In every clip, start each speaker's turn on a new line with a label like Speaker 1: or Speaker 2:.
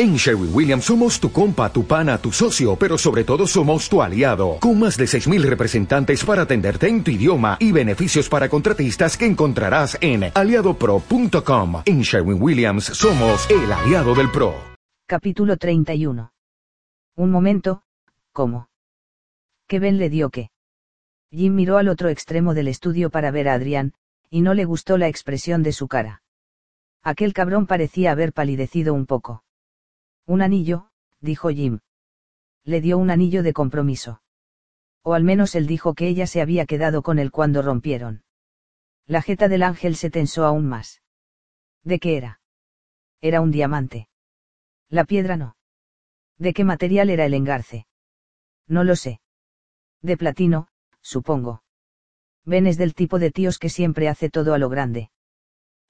Speaker 1: En Sherwin Williams somos tu compa, tu pana, tu socio, pero sobre todo somos tu aliado, con más de 6.000 representantes para atenderte en tu idioma y beneficios para contratistas que encontrarás en aliadopro.com. En Sherwin Williams somos el aliado del PRO.
Speaker 2: Capítulo 31. Un momento, ¿cómo? ¿Qué Ben le dio qué? Jim miró al otro extremo del estudio para ver a Adrián, y no le gustó la expresión de su cara. Aquel cabrón parecía haber palidecido un poco. Un anillo, dijo Jim. Le dio un anillo de compromiso. O al menos él dijo que ella se había quedado con él cuando rompieron. La jeta del ángel se tensó aún más. ¿De qué era? Era un diamante. La piedra no. ¿De qué material era el engarce? No lo sé. De platino, supongo. Ben es del tipo de tíos que siempre hace todo a lo grande.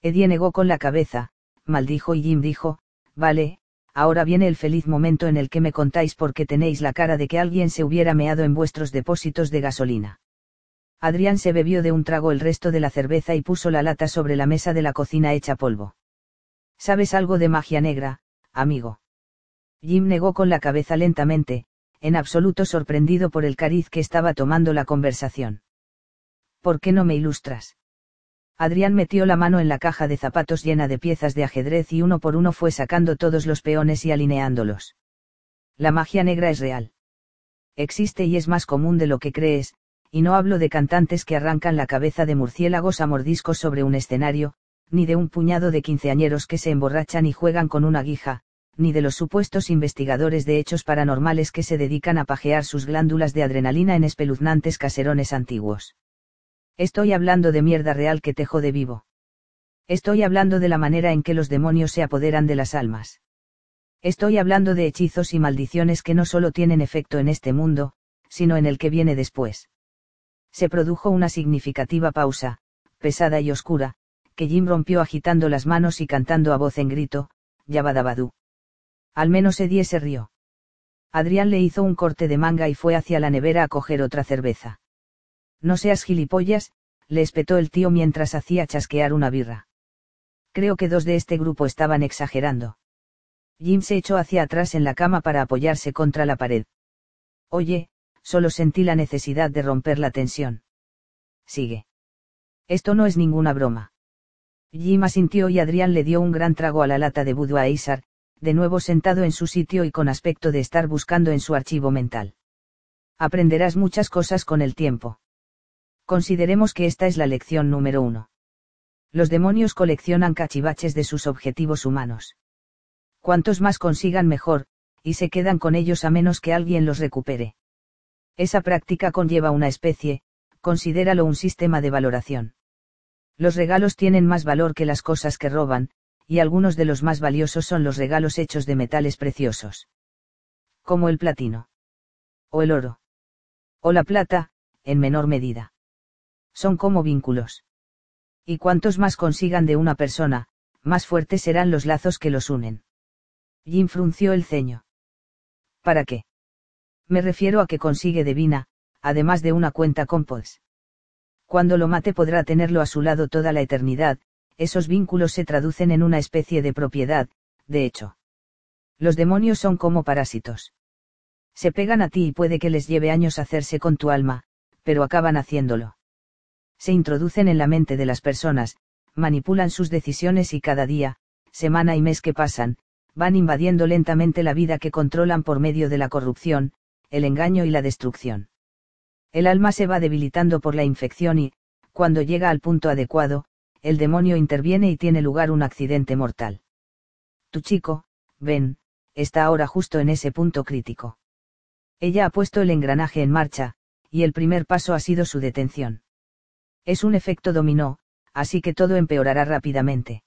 Speaker 2: Eddie negó con la cabeza, maldijo y Jim dijo, vale, ahora viene el feliz momento en el que me contáis por qué tenéis la cara de que alguien se hubiera meado en vuestros depósitos de gasolina. Adrián se bebió de un trago el resto de la cerveza y puso la lata sobre la mesa de la cocina hecha polvo. ¿Sabes algo de magia negra, amigo? Jim negó con la cabeza lentamente, en absoluto sorprendido por el cariz que estaba tomando la conversación. ¿Por qué no me ilustras? Adrián metió la mano en la caja de zapatos llena de piezas de ajedrez y uno por uno fue sacando todos los peones y alineándolos. La magia negra es real. Existe y es más común de lo que crees, y no hablo de cantantes que arrancan la cabeza de murciélagos a mordiscos sobre un escenario, ni de un puñado de quinceañeros que se emborrachan y juegan con una guija, ni de los supuestos investigadores de hechos paranormales que se dedican a pajear sus glándulas de adrenalina en espeluznantes caserones antiguos. Estoy hablando de mierda real que te jode vivo. Estoy hablando de la manera en que los demonios se apoderan de las almas. Estoy hablando de hechizos y maldiciones que no solo tienen efecto en este mundo, sino en el que viene después. Se produjo una significativa pausa, pesada y oscura, que Jim rompió agitando las manos y cantando a voz en grito, Yabadabadú. Al menos Eddie se rió. Adrián le hizo un corte de manga y fue hacia la nevera a coger otra cerveza. No seas gilipollas, le espetó el tío mientras hacía chasquear una birra. Creo que dos de este grupo estaban exagerando. Jim se echó hacia atrás en la cama para apoyarse contra la pared. Oye, solo sentí la necesidad de romper la tensión. Sigue. Esto no es ninguna broma. Jim asintió y Adrián le dio un gran trago a la lata de Budweiser, de nuevo sentado en su sitio y con aspecto de estar buscando en su archivo mental. Aprenderás muchas cosas con el tiempo. Consideremos que esta es la lección número uno. Los demonios coleccionan cachivaches de sus objetivos humanos. Cuantos más consigan mejor, y se quedan con ellos a menos que alguien los recupere. Esa práctica conlleva una especie, considéralo un sistema de valoración. Los regalos tienen más valor que las cosas que roban, y algunos de los más valiosos son los regalos hechos de metales preciosos. Como el platino. O el oro. O la plata, en menor medida son como vínculos. Y cuantos más consigan de una persona, más fuertes serán los lazos que los unen. Jim frunció el ceño. ¿Para qué? Me refiero a que consigue de Vina, además de una cuenta con Pods. Cuando lo mate podrá tenerlo a su lado toda la eternidad, esos vínculos se traducen en una especie de propiedad, de hecho. Los demonios son como parásitos. Se pegan a ti y puede que les lleve años hacerse con tu alma, pero acaban haciéndolo se introducen en la mente de las personas, manipulan sus decisiones y cada día, semana y mes que pasan, van invadiendo lentamente la vida que controlan por medio de la corrupción, el engaño y la destrucción. El alma se va debilitando por la infección y, cuando llega al punto adecuado, el demonio interviene y tiene lugar un accidente mortal. Tu chico, Ben, está ahora justo en ese punto crítico. Ella ha puesto el engranaje en marcha, y el primer paso ha sido su detención. Es un efecto dominó, así que todo empeorará rápidamente.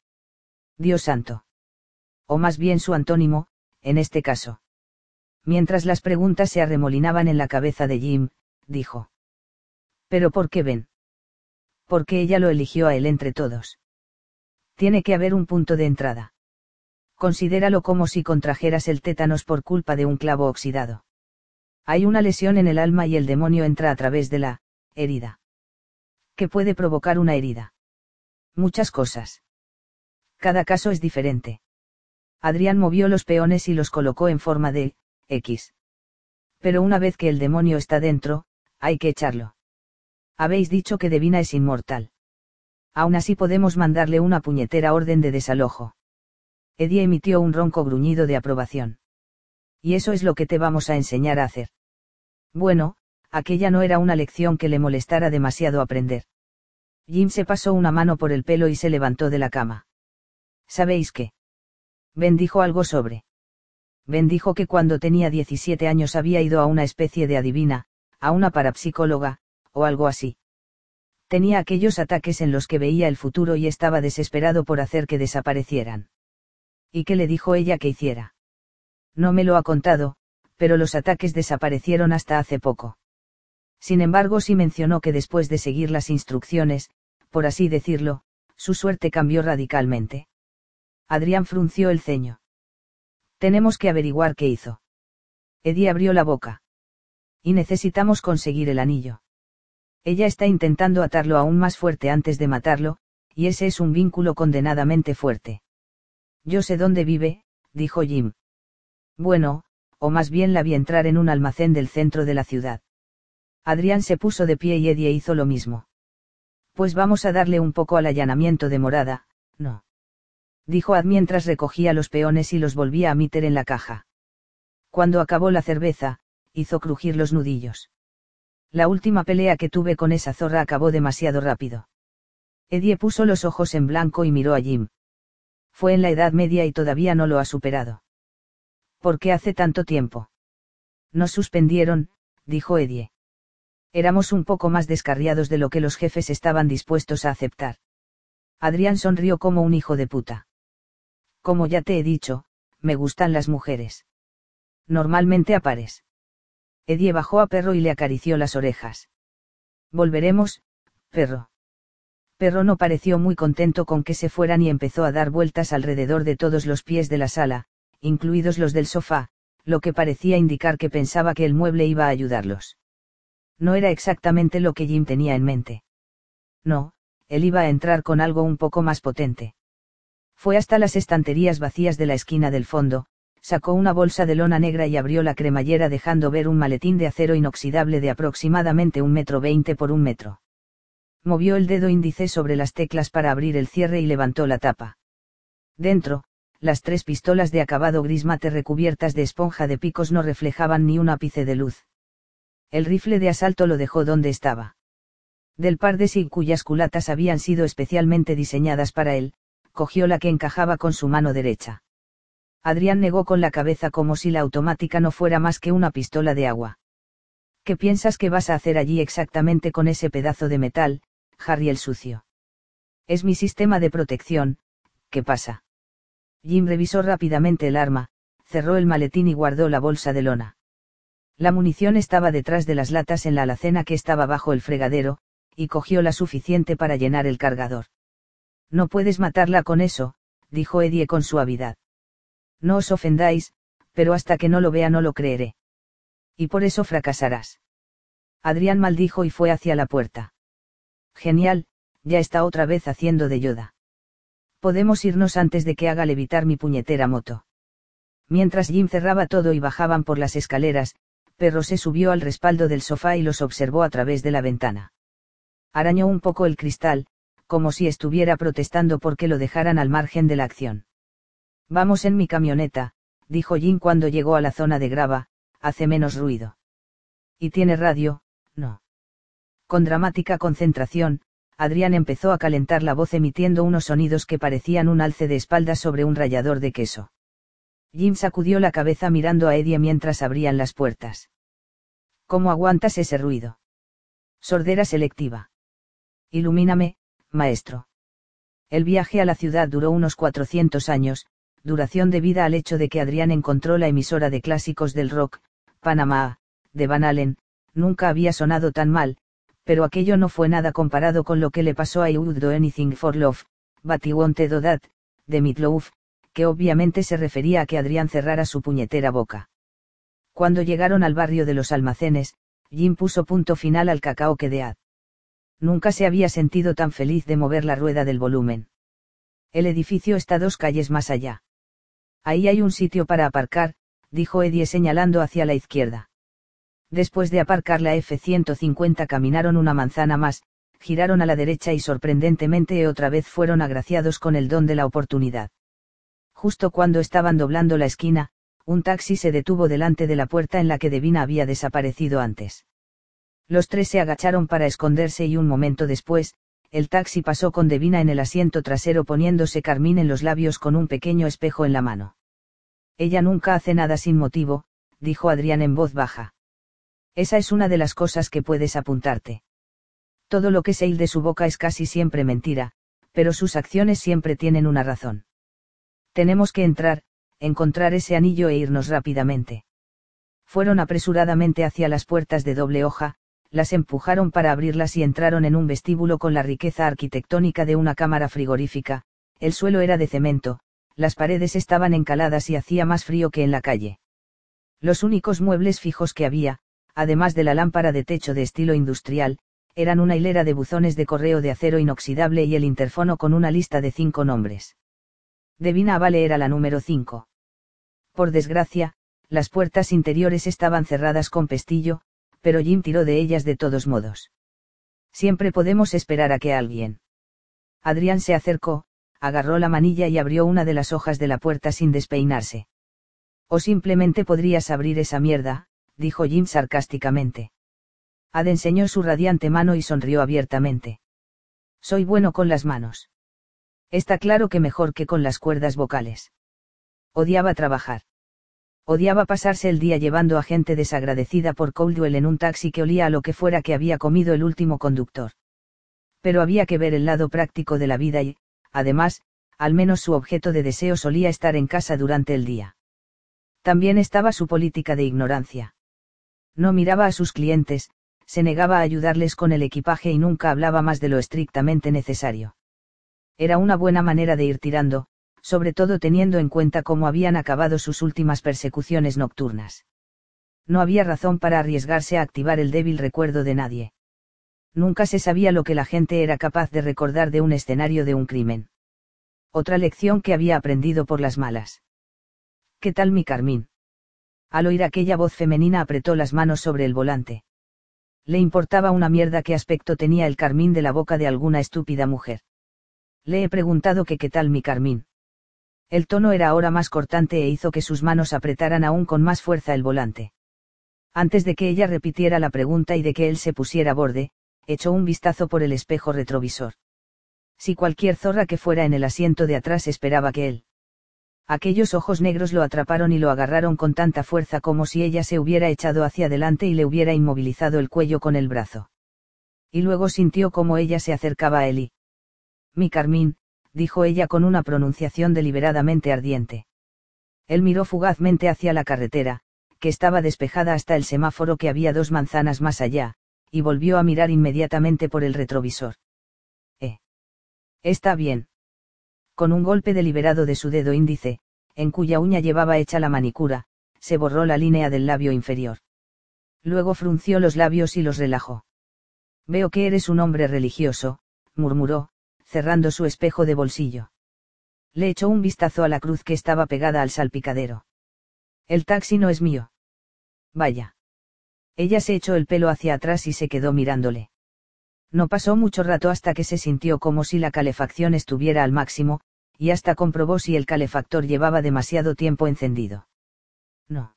Speaker 2: Dios santo. O más bien su antónimo, en este caso. Mientras las preguntas se arremolinaban en la cabeza de Jim, dijo. ¿Pero por qué ven? Porque ella lo eligió a él entre todos. Tiene que haber un punto de entrada. Considéralo como si contrajeras el tétanos por culpa de un clavo oxidado. Hay una lesión en el alma y el demonio entra a través de la herida que puede provocar una herida. Muchas cosas. Cada caso es diferente. Adrián movió los peones y los colocó en forma de X. Pero una vez que el demonio está dentro, hay que echarlo. Habéis dicho que Devina es inmortal. Aún así podemos mandarle una puñetera orden de desalojo. Eddie emitió un ronco gruñido de aprobación. Y eso es lo que te vamos a enseñar a hacer. Bueno, aquella no era una lección que le molestara demasiado aprender. Jim se pasó una mano por el pelo y se levantó de la cama. ¿Sabéis qué? Ben dijo algo sobre. Ben dijo que cuando tenía 17 años había ido a una especie de adivina, a una parapsicóloga, o algo así. Tenía aquellos ataques en los que veía el futuro y estaba desesperado por hacer que desaparecieran. ¿Y qué le dijo ella que hiciera? No me lo ha contado, pero los ataques desaparecieron hasta hace poco. Sin embargo, sí mencionó que después de seguir las instrucciones, por así decirlo, su suerte cambió radicalmente. Adrián frunció el ceño. Tenemos que averiguar qué hizo. Eddie abrió la boca. Y necesitamos conseguir el anillo. Ella está intentando atarlo aún más fuerte antes de matarlo, y ese es un vínculo condenadamente fuerte. Yo sé dónde vive, dijo Jim. Bueno, o más bien la vi entrar en un almacén del centro de la ciudad. Adrián se puso de pie y Eddie hizo lo mismo. Pues vamos a darle un poco al allanamiento de morada, no. Dijo Ad mientras recogía los peones y los volvía a meter en la caja. Cuando acabó la cerveza, hizo crujir los nudillos. La última pelea que tuve con esa zorra acabó demasiado rápido. Eddie puso los ojos en blanco y miró a Jim. Fue en la Edad Media y todavía no lo ha superado. ¿Por qué hace tanto tiempo? Nos suspendieron, dijo Eddie. Éramos un poco más descarriados de lo que los jefes estaban dispuestos a aceptar. Adrián sonrió como un hijo de puta. Como ya te he dicho, me gustan las mujeres. Normalmente a pares. Eddie bajó a Perro y le acarició las orejas. Volveremos, Perro. Perro no pareció muy contento con que se fueran y empezó a dar vueltas alrededor de todos los pies de la sala, incluidos los del sofá, lo que parecía indicar que pensaba que el mueble iba a ayudarlos. No era exactamente lo que Jim tenía en mente. No, él iba a entrar con algo un poco más potente. Fue hasta las estanterías vacías de la esquina del fondo, sacó una bolsa de lona negra y abrió la cremallera dejando ver un maletín de acero inoxidable de aproximadamente un metro veinte por un metro. Movió el dedo índice sobre las teclas para abrir el cierre y levantó la tapa. Dentro, las tres pistolas de acabado gris mate recubiertas de esponja de picos no reflejaban ni un ápice de luz. El rifle de asalto lo dejó donde estaba. Del par de SIG cuyas culatas habían sido especialmente diseñadas para él, cogió la que encajaba con su mano derecha. Adrián negó con la cabeza como si la automática no fuera más que una pistola de agua. ¿Qué piensas que vas a hacer allí exactamente con ese pedazo de metal, Harry el sucio? Es mi sistema de protección, ¿qué pasa? Jim revisó rápidamente el arma, cerró el maletín y guardó la bolsa de lona. La munición estaba detrás de las latas en la alacena que estaba bajo el fregadero, y cogió la suficiente para llenar el cargador. No puedes matarla con eso, dijo Eddie con suavidad. No os ofendáis, pero hasta que no lo vea no lo creeré. Y por eso fracasarás. Adrián maldijo y fue hacia la puerta. Genial, ya está otra vez haciendo de Yoda. Podemos irnos antes de que haga levitar mi puñetera moto. Mientras Jim cerraba todo y bajaban por las escaleras, Perro se subió al respaldo del sofá y los observó a través de la ventana. Arañó un poco el cristal, como si estuviera protestando porque lo dejaran al margen de la acción. Vamos en mi camioneta, dijo Jim cuando llegó a la zona de grava, hace menos ruido. ¿Y tiene radio? No. Con dramática concentración, Adrián empezó a calentar la voz emitiendo unos sonidos que parecían un alce de espaldas sobre un rallador de queso. Jim sacudió la cabeza mirando a Eddie mientras abrían las puertas. ¿Cómo aguantas ese ruido? Sordera selectiva. Ilumíname, maestro. El viaje a la ciudad duró unos 400 años, duración debida al hecho de que Adrián encontró la emisora de clásicos del rock, Panamá, de Van Allen, nunca había sonado tan mal, pero aquello no fue nada comparado con lo que le pasó a I Would Do Anything for Love, But I Wanted That, de Meatloaf, que obviamente se refería a que Adrián cerrara su puñetera boca. Cuando llegaron al barrio de los almacenes, Jim puso punto final al cacao que de Ad. Nunca se había sentido tan feliz de mover la rueda del volumen. El edificio está dos calles más allá. Ahí hay un sitio para aparcar, dijo Eddie señalando hacia la izquierda. Después de aparcar la F-150 caminaron una manzana más, giraron a la derecha y sorprendentemente otra vez fueron agraciados con el don de la oportunidad. Justo cuando estaban doblando la esquina, un taxi se detuvo delante de la puerta en la que Devina había desaparecido antes. Los tres se agacharon para esconderse y un momento después, el taxi pasó con Devina en el asiento trasero poniéndose carmín en los labios con un pequeño espejo en la mano. Ella nunca hace nada sin motivo, dijo Adrián en voz baja. Esa es una de las cosas que puedes apuntarte. Todo lo que se de su boca es casi siempre mentira, pero sus acciones siempre tienen una razón. Tenemos que entrar, encontrar ese anillo e irnos rápidamente. Fueron apresuradamente hacia las puertas de doble hoja, las empujaron para abrirlas y entraron en un vestíbulo con la riqueza arquitectónica de una cámara frigorífica, el suelo era de cemento, las paredes estaban encaladas y hacía más frío que en la calle. Los únicos muebles fijos que había, además de la lámpara de techo de estilo industrial, eran una hilera de buzones de correo de acero inoxidable y el interfono con una lista de cinco nombres. Devina Vale era la número cinco. Por desgracia, las puertas interiores estaban cerradas con pestillo, pero Jim tiró de ellas de todos modos. Siempre podemos esperar a que alguien. Adrián se acercó, agarró la manilla y abrió una de las hojas de la puerta sin despeinarse. O simplemente podrías abrir esa mierda, dijo Jim sarcásticamente. Ad enseñó su radiante mano y sonrió abiertamente. Soy bueno con las manos. Está claro que mejor que con las cuerdas vocales. Odiaba trabajar. Odiaba pasarse el día llevando a gente desagradecida por Coldwell en un taxi que olía a lo que fuera que había comido el último conductor. Pero había que ver el lado práctico de la vida y, además, al menos su objeto de deseo solía estar en casa durante el día. También estaba su política de ignorancia. No miraba a sus clientes, se negaba a ayudarles con el equipaje y nunca hablaba más de lo estrictamente necesario. Era una buena manera de ir tirando, sobre todo teniendo en cuenta cómo habían acabado sus últimas persecuciones nocturnas. No había razón para arriesgarse a activar el débil recuerdo de nadie. Nunca se sabía lo que la gente era capaz de recordar de un escenario de un crimen. Otra lección que había aprendido por las malas. ¿Qué tal mi Carmín? Al oír aquella voz femenina apretó las manos sobre el volante. Le importaba una mierda qué aspecto tenía el carmín de la boca de alguna estúpida mujer. Le he preguntado que qué tal mi Carmín. El tono era ahora más cortante e hizo que sus manos apretaran aún con más fuerza el volante. Antes de que ella repitiera la pregunta y de que él se pusiera borde, echó un vistazo por el espejo retrovisor. Si cualquier zorra que fuera en el asiento de atrás esperaba que él. Aquellos ojos negros lo atraparon y lo agarraron con tanta fuerza como si ella se hubiera echado hacia adelante y le hubiera inmovilizado el cuello con el brazo. Y luego sintió como ella se acercaba a él y. Mi Carmín, dijo ella con una pronunciación deliberadamente ardiente. Él miró fugazmente hacia la carretera, que estaba despejada hasta el semáforo que había dos manzanas más allá, y volvió a mirar inmediatamente por el retrovisor. Eh. Está bien. Con un golpe deliberado de su dedo índice, en cuya uña llevaba hecha la manicura, se borró la línea del labio inferior. Luego frunció los labios y los relajó. Veo que eres un hombre religioso, murmuró, cerrando su espejo de bolsillo. Le echó un vistazo a la cruz que estaba pegada al salpicadero. El taxi no es mío. Vaya. Ella se echó el pelo hacia atrás y se quedó mirándole. No pasó mucho rato hasta que se sintió como si la calefacción estuviera al máximo, y hasta comprobó si el calefactor llevaba demasiado tiempo encendido. No.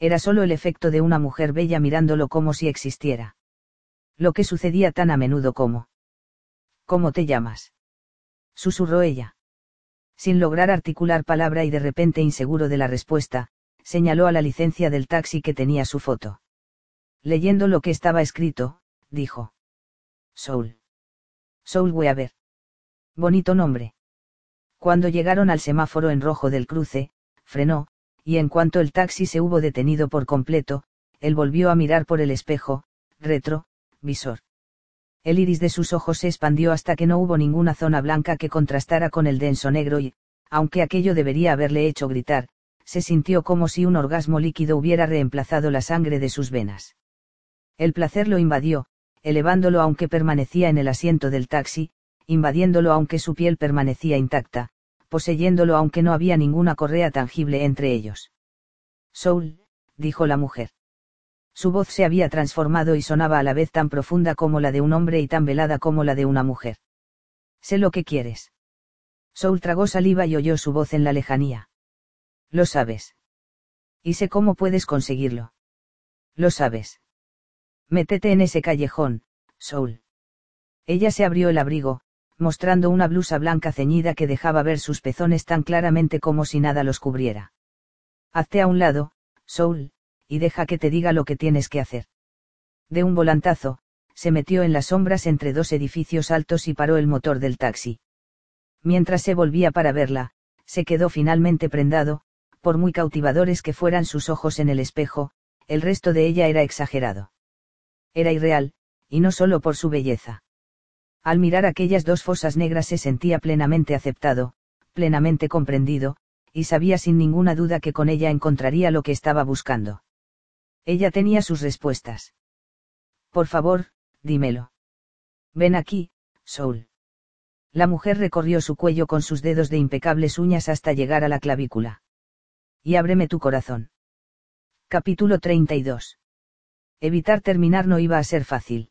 Speaker 2: Era solo el efecto de una mujer bella mirándolo como si existiera. Lo que sucedía tan a menudo como. ¿Cómo te llamas? Susurró ella. Sin lograr articular palabra y de repente inseguro de la respuesta, señaló a la licencia del taxi que tenía su foto. Leyendo lo que estaba escrito, dijo. Soul. Soul ver. Bonito nombre. Cuando llegaron al semáforo en rojo del cruce, frenó, y en cuanto el taxi se hubo detenido por completo, él volvió a mirar por el espejo, retro, visor. El iris de sus ojos se expandió hasta que no hubo ninguna zona blanca que contrastara con el denso negro y, aunque aquello debería haberle hecho gritar, se sintió como si un orgasmo líquido hubiera reemplazado la sangre de sus venas. El placer lo invadió, elevándolo aunque permanecía en el asiento del taxi, invadiéndolo aunque su piel permanecía intacta, poseyéndolo aunque no había ninguna correa tangible entre ellos. Soul, dijo la mujer. Su voz se había transformado y sonaba a la vez tan profunda como la de un hombre y tan velada como la de una mujer. Sé lo que quieres. Soul tragó saliva y oyó su voz en la lejanía. Lo sabes. Y sé cómo puedes conseguirlo. Lo sabes. Métete en ese callejón, Soul. Ella se abrió el abrigo, mostrando una blusa blanca ceñida que dejaba ver sus pezones tan claramente como si nada los cubriera. Hazte a un lado, Soul, y deja que te diga lo que tienes que hacer. De un volantazo, se metió en las sombras entre dos edificios altos y paró el motor del taxi. Mientras se volvía para verla, se quedó finalmente prendado, por muy cautivadores que fueran sus ojos en el espejo, el resto de ella era exagerado. Era irreal, y no solo por su belleza. Al mirar aquellas dos fosas negras se sentía plenamente aceptado, plenamente comprendido, y sabía sin ninguna duda que con ella encontraría lo que estaba buscando. Ella tenía sus respuestas. Por favor, dímelo. Ven aquí, Soul. La mujer recorrió su cuello con sus dedos de impecables uñas hasta llegar a la clavícula. Y ábreme tu corazón. Capítulo 32. Evitar terminar no iba a ser fácil.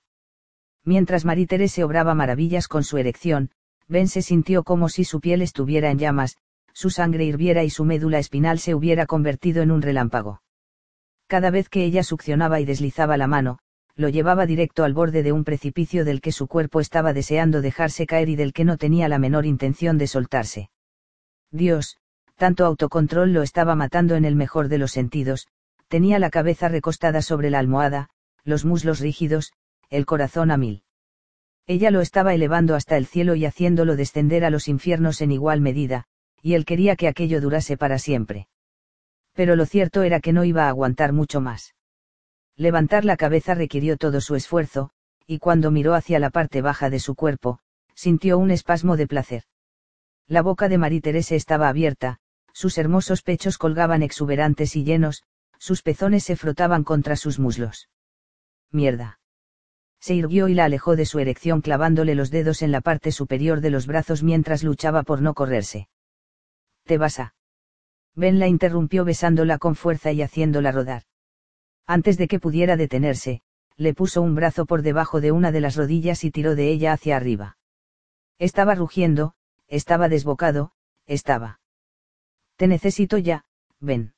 Speaker 2: Mientras Marie Terese obraba maravillas con su erección, Ben se sintió como si su piel estuviera en llamas, su sangre hirviera y su médula espinal se hubiera convertido en un relámpago. Cada vez que ella succionaba y deslizaba la mano, lo llevaba directo al borde de un precipicio del que su cuerpo estaba deseando dejarse caer y del que no tenía la menor intención de soltarse. Dios, tanto autocontrol lo estaba matando en el mejor de los sentidos, tenía la cabeza recostada sobre la almohada, los muslos rígidos, el corazón a mil. Ella lo estaba elevando hasta el cielo y haciéndolo descender a los infiernos en igual medida, y él quería que aquello durase para siempre. Pero lo cierto era que no iba a aguantar mucho más. Levantar la cabeza requirió todo su esfuerzo, y cuando miró hacia la parte baja de su cuerpo, sintió un espasmo de placer. La boca de Marie Terese estaba abierta, sus hermosos pechos colgaban exuberantes y llenos, sus pezones se frotaban contra sus muslos. Mierda se irguió y la alejó de su erección clavándole los dedos en la parte superior de los brazos mientras luchaba por no correrse. Te vas a. Ben la interrumpió besándola con fuerza y haciéndola rodar. Antes de que pudiera detenerse, le puso un brazo por debajo de una de las rodillas y tiró de ella hacia arriba. Estaba rugiendo, estaba desbocado, estaba. Te necesito ya, ven.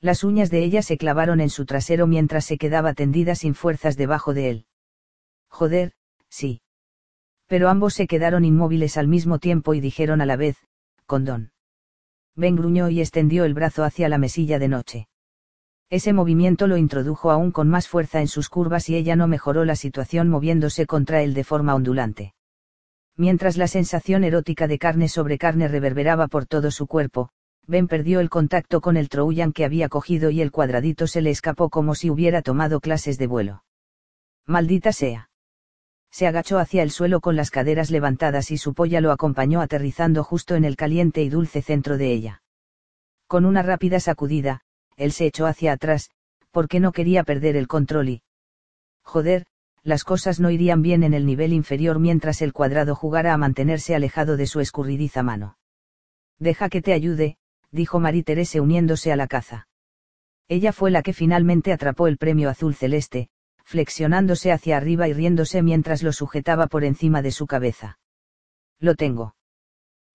Speaker 2: Las uñas de ella se clavaron en su trasero mientras se quedaba tendida sin fuerzas debajo de él. Joder, sí. Pero ambos se quedaron inmóviles al mismo tiempo y dijeron a la vez, condón. Ben gruñó y extendió el brazo hacia la mesilla de noche. Ese movimiento lo introdujo aún con más fuerza en sus curvas y ella no mejoró la situación moviéndose contra él de forma ondulante. Mientras la sensación erótica de carne sobre carne reverberaba por todo su cuerpo, Ben perdió el contacto con el Troyan que había cogido y el cuadradito se le escapó como si hubiera tomado clases de vuelo. Maldita sea se agachó hacia el suelo con las caderas levantadas y su polla lo acompañó aterrizando justo en el caliente y dulce centro de ella. Con una rápida sacudida, él se echó hacia atrás, porque no quería perder el control y... Joder, las cosas no irían bien en el nivel inferior mientras el cuadrado jugara a mantenerse alejado de su escurridiza mano. Deja que te ayude, dijo Marie Terese uniéndose a la caza. Ella fue la que finalmente atrapó el premio azul celeste, flexionándose hacia arriba y riéndose mientras lo sujetaba por encima de su cabeza. Lo tengo.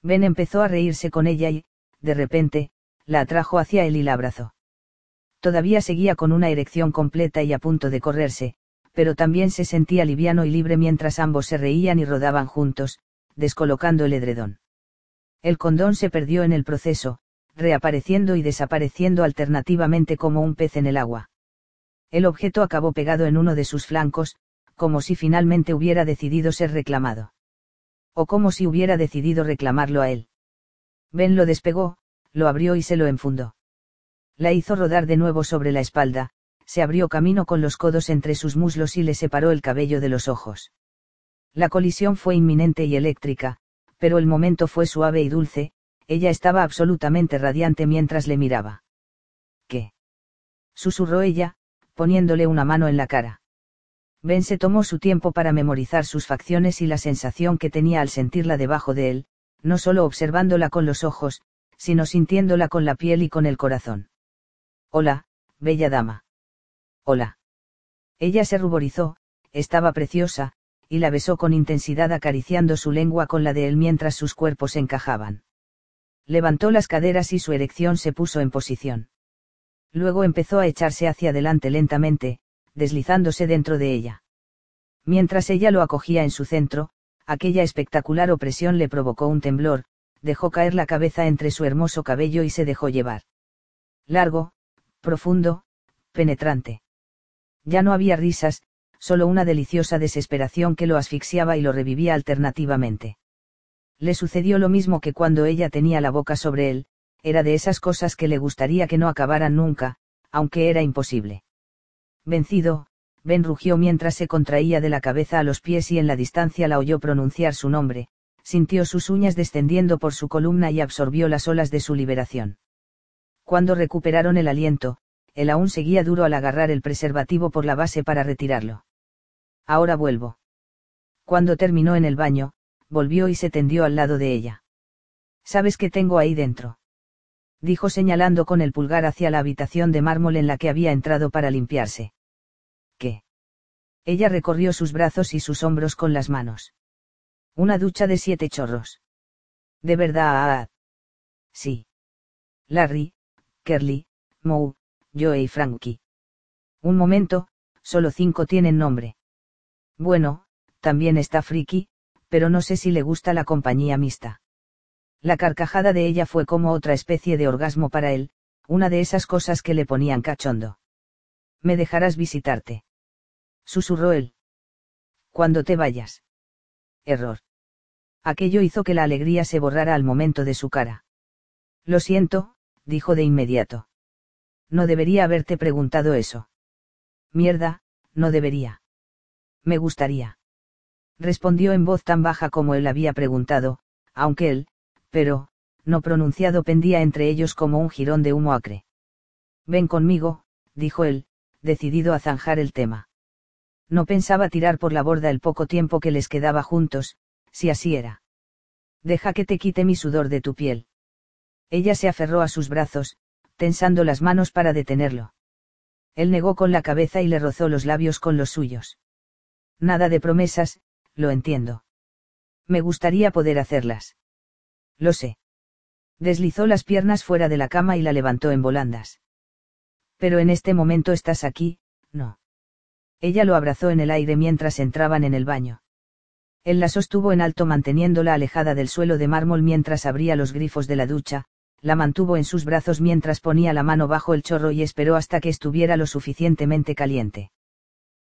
Speaker 2: Ben empezó a reírse con ella y, de repente, la atrajo hacia él y la abrazó. Todavía seguía con una erección completa y a punto de correrse, pero también se sentía liviano y libre mientras ambos se reían y rodaban juntos, descolocando el edredón. El condón se perdió en el proceso, reapareciendo y desapareciendo alternativamente como un pez en el agua. El objeto acabó pegado en uno de sus flancos, como si finalmente hubiera decidido ser reclamado. O como si hubiera decidido reclamarlo a él. Ben lo despegó, lo abrió y se lo enfundó. La hizo rodar de nuevo sobre la espalda, se abrió camino con los codos entre sus muslos y le separó el cabello de los ojos. La colisión fue inminente y eléctrica, pero el momento fue suave y dulce, ella estaba absolutamente radiante mientras le miraba. ¿Qué? susurró ella, poniéndole una mano en la cara. Ben se tomó su tiempo para memorizar sus facciones y la sensación que tenía al sentirla debajo de él, no solo observándola con los ojos, sino sintiéndola con la piel y con el corazón. Hola, bella dama. Hola. Ella se ruborizó, estaba preciosa, y la besó con intensidad acariciando su lengua con la de él mientras sus cuerpos encajaban. Levantó las caderas y su erección se puso en posición. Luego empezó a echarse hacia adelante lentamente, deslizándose dentro de ella. Mientras ella lo acogía en su centro, aquella espectacular opresión le provocó un temblor, dejó caer la cabeza entre su hermoso cabello y se dejó llevar. Largo, profundo, penetrante. Ya no había risas, solo una deliciosa desesperación que lo asfixiaba y lo revivía alternativamente. Le sucedió lo mismo que cuando ella tenía la boca sobre él, era de esas cosas que le gustaría que no acabaran nunca, aunque era imposible. Vencido, Ben rugió mientras se contraía de la cabeza a los pies y en la distancia la oyó pronunciar su nombre, sintió sus uñas descendiendo por su columna y absorbió las olas de su liberación. Cuando recuperaron el aliento, él aún seguía duro al agarrar el preservativo por la base para retirarlo. Ahora vuelvo. Cuando terminó en el baño, volvió y se tendió al lado de ella. ¿Sabes qué tengo ahí dentro? Dijo señalando con el pulgar hacia la habitación de mármol en la que había entrado para limpiarse. ¿Qué? Ella recorrió sus brazos y sus hombros con las manos. Una ducha de siete chorros. ¿De verdad? Sí. Larry, Kerly, Moe, Joe y Frankie. Un momento, solo cinco tienen nombre. Bueno, también está Friki, pero no sé si le gusta la compañía mixta. La carcajada de ella fue como otra especie de orgasmo para él, una de esas cosas que le ponían cachondo. Me dejarás visitarte. Susurró él. Cuando te vayas. Error. Aquello hizo que la alegría se borrara al momento de su cara. Lo siento, dijo de inmediato. No debería haberte preguntado eso. Mierda, no debería. Me gustaría. Respondió en voz tan baja como él había preguntado, aunque él, pero, no pronunciado pendía entre ellos como un jirón de humo acre. Ven conmigo, dijo él, decidido a zanjar el tema. No pensaba tirar por la borda el poco tiempo que les quedaba juntos, si así era. Deja que te quite mi sudor de tu piel. Ella se aferró a sus brazos, tensando las manos para detenerlo. Él negó con la cabeza y le rozó los labios con los suyos. Nada de promesas, lo entiendo. Me gustaría poder hacerlas. Lo sé. Deslizó las piernas fuera de la cama y la levantó en volandas. Pero en este momento estás aquí, no. Ella lo abrazó en el aire mientras entraban en el baño. Él la sostuvo en alto manteniéndola alejada del suelo de mármol mientras abría los grifos de la ducha, la mantuvo en sus brazos mientras ponía la mano bajo el chorro y esperó hasta que estuviera lo suficientemente caliente.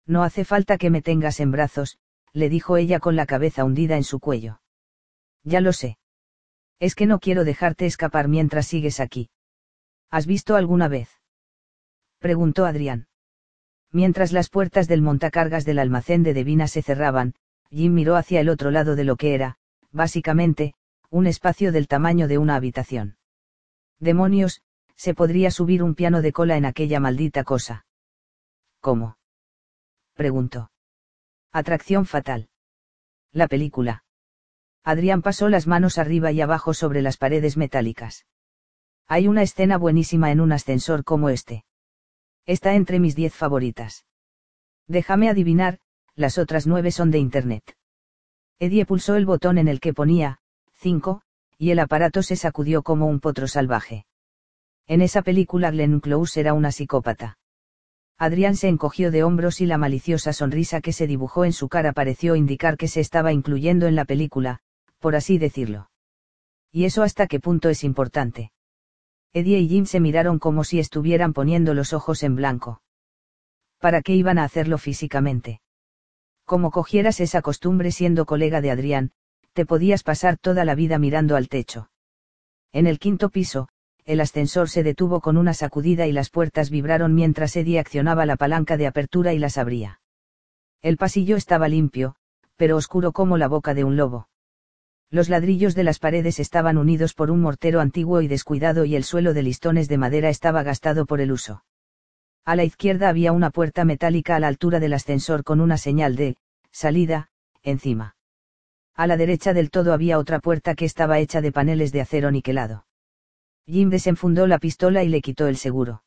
Speaker 2: No hace falta que me tengas en brazos, le dijo ella con la cabeza hundida en su cuello. Ya lo sé. Es que no quiero dejarte escapar mientras sigues aquí. ¿Has visto alguna vez? preguntó Adrián. Mientras las puertas del montacargas del almacén de Devina se cerraban, Jim miró hacia el otro lado de lo que era, básicamente, un espacio del tamaño de una habitación. Demonios, se podría subir un piano de cola en aquella maldita cosa. ¿Cómo? preguntó. Atracción fatal. La película. Adrián pasó las manos arriba y abajo sobre las paredes metálicas. Hay una escena buenísima en un ascensor como este. Está entre mis diez favoritas. Déjame adivinar, las otras nueve son de Internet. Eddie pulsó el botón en el que ponía, 5, y el aparato se sacudió como un potro salvaje. En esa película Glenn Close era una psicópata. Adrián se encogió de hombros y la maliciosa sonrisa que se dibujó en su cara pareció indicar que se estaba incluyendo en la película, por así decirlo. ¿Y eso hasta qué punto es importante? Eddie y Jim se miraron como si estuvieran poniendo los ojos en blanco. ¿Para qué iban a hacerlo físicamente? Como cogieras esa costumbre siendo colega de Adrián, te podías pasar toda la vida mirando al techo. En el quinto piso, el ascensor se detuvo con una sacudida y las puertas vibraron mientras Eddie accionaba la palanca de apertura y las abría. El pasillo estaba limpio, pero oscuro como la boca de un lobo. Los ladrillos de las paredes estaban unidos por un mortero antiguo y descuidado y el suelo de listones de madera estaba gastado por el uso. A la izquierda había una puerta metálica a la altura del ascensor con una señal de, salida, encima. A la derecha del todo había otra puerta que estaba hecha de paneles de acero niquelado. Jim desenfundó la pistola y le quitó el seguro.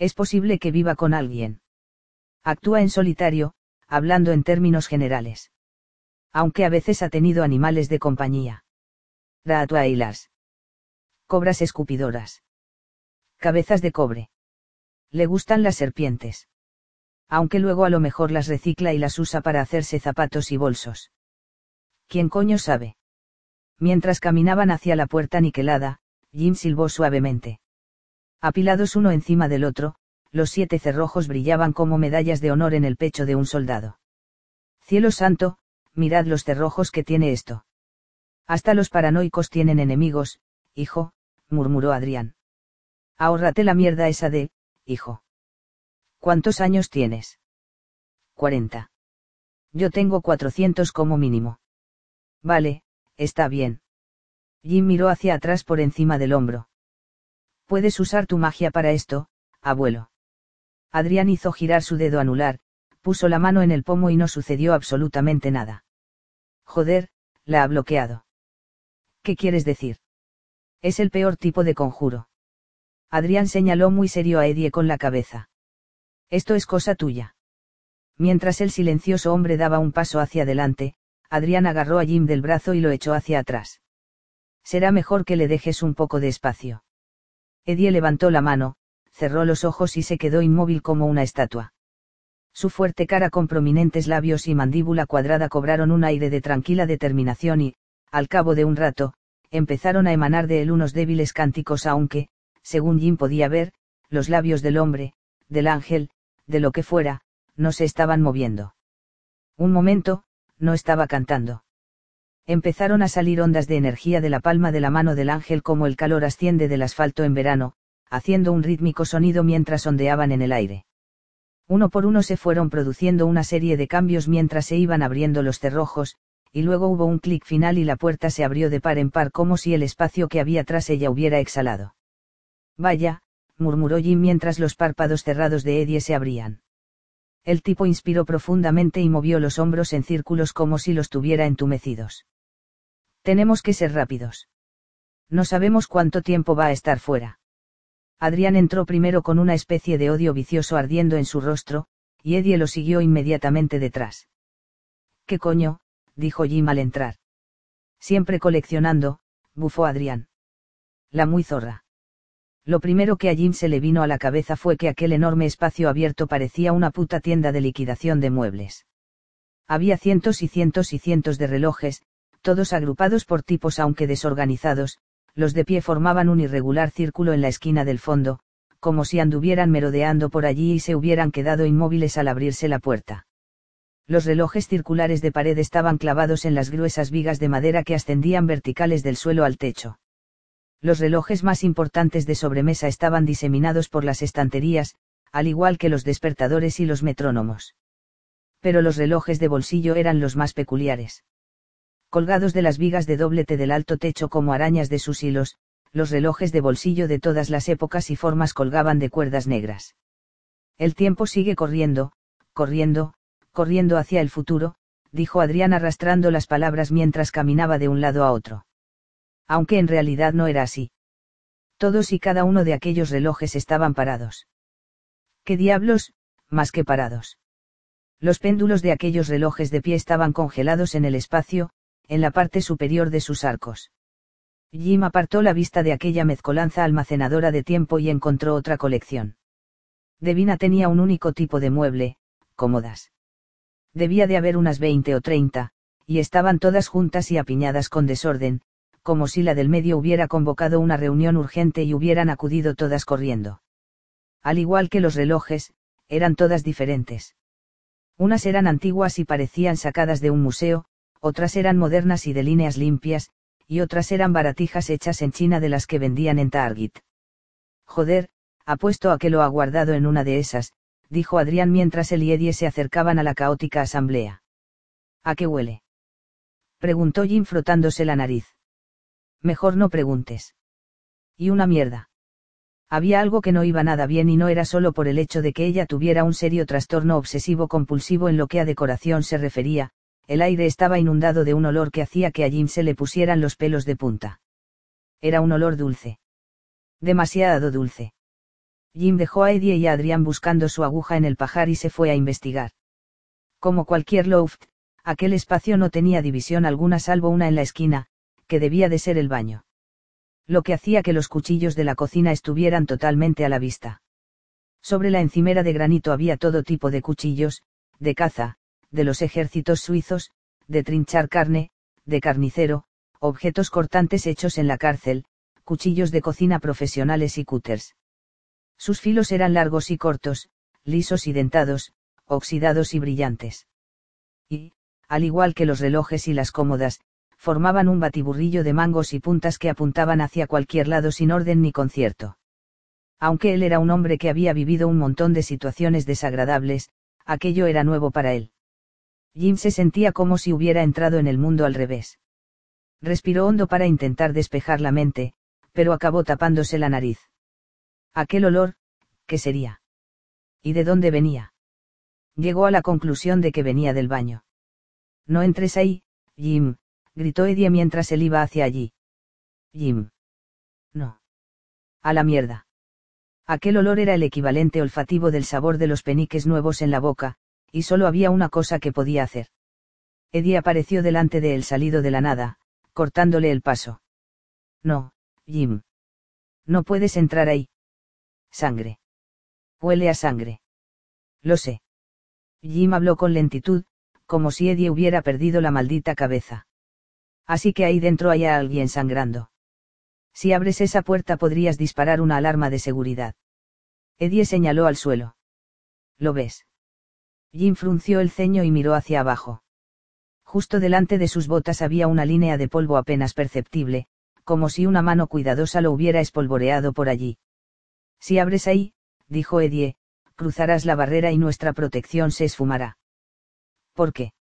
Speaker 2: Es posible que viva con alguien. Actúa en solitario, hablando en términos generales. Aunque a veces ha tenido animales de compañía. Ratuailas. Cobras escupidoras. Cabezas de cobre. Le gustan las serpientes. Aunque luego a lo mejor las recicla y las usa para hacerse zapatos y bolsos. ¿Quién coño sabe? Mientras caminaban hacia la puerta niquelada, Jim silbó suavemente. Apilados uno encima del otro, los siete cerrojos brillaban como medallas de honor en el pecho de un soldado. Cielo santo, mirad los cerrojos que tiene esto. Hasta los paranoicos tienen enemigos, hijo, murmuró Adrián. Ahórrate la mierda esa de, hijo. ¿Cuántos años tienes? Cuarenta. Yo tengo cuatrocientos como mínimo. Vale, está bien. Jim miró hacia atrás por encima del hombro. Puedes usar tu magia para esto, abuelo. Adrián hizo girar su dedo anular, puso la mano en el pomo y no sucedió absolutamente nada. Joder, la ha bloqueado. ¿Qué quieres decir? Es el peor tipo de conjuro. Adrián señaló muy serio a Eddie con la cabeza. Esto es cosa tuya. Mientras el silencioso hombre daba un paso hacia adelante, Adrián agarró a Jim del brazo y lo echó hacia atrás. Será mejor que le dejes un poco de espacio. Eddie levantó la mano, cerró los ojos y se quedó inmóvil como una estatua. Su fuerte cara con prominentes labios y mandíbula cuadrada cobraron un aire de tranquila determinación y, al cabo de un rato, empezaron a emanar de él unos débiles cánticos aunque, según Jim podía ver, los labios del hombre, del ángel, de lo que fuera, no se estaban moviendo. Un momento, no estaba cantando. Empezaron a salir ondas de energía de la palma de la mano del ángel como el calor asciende del asfalto en verano, haciendo un rítmico sonido mientras ondeaban en el aire. Uno por uno se fueron produciendo una serie de cambios mientras se iban abriendo los cerrojos, y luego hubo un clic final y la puerta se abrió de par en par como si el espacio que había tras ella hubiera exhalado. Vaya, murmuró Jim mientras los párpados cerrados de Eddie se abrían. El tipo inspiró profundamente y movió los hombros en círculos como si los tuviera entumecidos. Tenemos que ser rápidos. No sabemos cuánto tiempo va a estar fuera. Adrián entró primero con una especie de odio vicioso ardiendo en su rostro, y Eddie lo siguió inmediatamente detrás. ¿Qué coño? dijo Jim al entrar. Siempre coleccionando, bufó Adrián. La muy zorra. Lo primero que a Jim se le vino a la cabeza fue que aquel enorme espacio abierto parecía una puta tienda de liquidación de muebles. Había cientos y cientos y cientos de relojes, todos agrupados por tipos aunque desorganizados, los de pie formaban un irregular círculo en la esquina del fondo, como si anduvieran merodeando por allí y se hubieran quedado inmóviles al abrirse la puerta. Los relojes circulares de pared estaban clavados en las gruesas vigas de madera que ascendían verticales del suelo al techo. Los relojes más importantes de sobremesa estaban diseminados por las estanterías, al igual que los despertadores y los metrónomos. Pero los relojes de bolsillo eran los más peculiares. Colgados de las vigas de doblete del alto techo como arañas de sus hilos, los relojes de bolsillo de todas las épocas y formas colgaban de cuerdas negras. El tiempo sigue corriendo, corriendo, corriendo hacia el futuro, dijo Adrián arrastrando las palabras mientras caminaba de un lado a otro aunque en realidad no era así. Todos y cada uno de aquellos relojes estaban parados. ¿Qué diablos, más que parados? Los péndulos de aquellos relojes de pie estaban congelados en el espacio, en la parte superior de sus arcos. Jim apartó la vista de aquella mezcolanza almacenadora de tiempo y encontró otra colección. Devina tenía un único tipo de mueble, cómodas. Debía de haber unas veinte o treinta, y estaban todas juntas y apiñadas con desorden, como si la del medio hubiera convocado una reunión urgente y hubieran acudido todas corriendo. Al igual que los relojes, eran todas diferentes. Unas eran antiguas y parecían sacadas de un museo, otras eran modernas y de líneas limpias, y otras eran baratijas hechas en China de las que vendían en Target. Joder, apuesto a que lo ha guardado en una de esas, dijo Adrián mientras él y Eddie se acercaban a la caótica asamblea. ¿A qué huele? preguntó Jim frotándose la nariz. Mejor no preguntes. Y una mierda. Había algo que no iba nada bien y no era solo por el hecho de que ella tuviera un serio trastorno obsesivo compulsivo en lo que a decoración se refería, el aire estaba inundado de un olor que hacía que a Jim se le pusieran los pelos de punta. Era un olor dulce. Demasiado dulce. Jim dejó a Eddie y a Adrián buscando su aguja en el pajar y se fue a investigar. Como cualquier loft, aquel espacio no tenía división alguna salvo una en la esquina, que debía de ser el baño. Lo que hacía que los cuchillos de la cocina estuvieran totalmente a la vista. Sobre la encimera de granito había todo tipo de cuchillos, de caza, de los ejércitos suizos, de trinchar carne, de carnicero, objetos cortantes hechos en la cárcel, cuchillos de cocina profesionales y cúters. Sus filos eran largos y cortos, lisos y dentados, oxidados y brillantes. Y, al igual que los relojes y las cómodas, formaban un batiburrillo de mangos y puntas que apuntaban hacia cualquier lado sin orden ni concierto. Aunque él era un hombre que había vivido un montón de situaciones desagradables, aquello era nuevo para él. Jim se sentía como si hubiera entrado en el mundo al revés. Respiró hondo para intentar despejar la mente, pero acabó tapándose la nariz. Aquel olor, ¿qué sería? ¿Y de dónde venía? Llegó a la conclusión de que venía del baño. No entres ahí, Jim, gritó Eddie mientras él iba hacia allí. Jim. No. A la mierda. Aquel olor era el equivalente olfativo del sabor de los peniques nuevos en la boca, y solo había una cosa que podía hacer. Eddie apareció delante de él salido de la nada, cortándole el paso. No, Jim. No puedes entrar ahí. Sangre. Huele a sangre. Lo sé. Jim habló con lentitud, como si Eddie hubiera perdido la maldita cabeza. Así que ahí dentro hay a alguien sangrando. Si abres esa puerta podrías disparar una alarma de seguridad. Eddie señaló al suelo. ¿Lo ves? Jim frunció el ceño y miró hacia abajo. Justo delante de sus botas había una línea de polvo apenas perceptible, como si una mano cuidadosa lo hubiera espolvoreado por allí. Si abres ahí, dijo Eddie, cruzarás la barrera y nuestra protección se esfumará. ¿Por qué?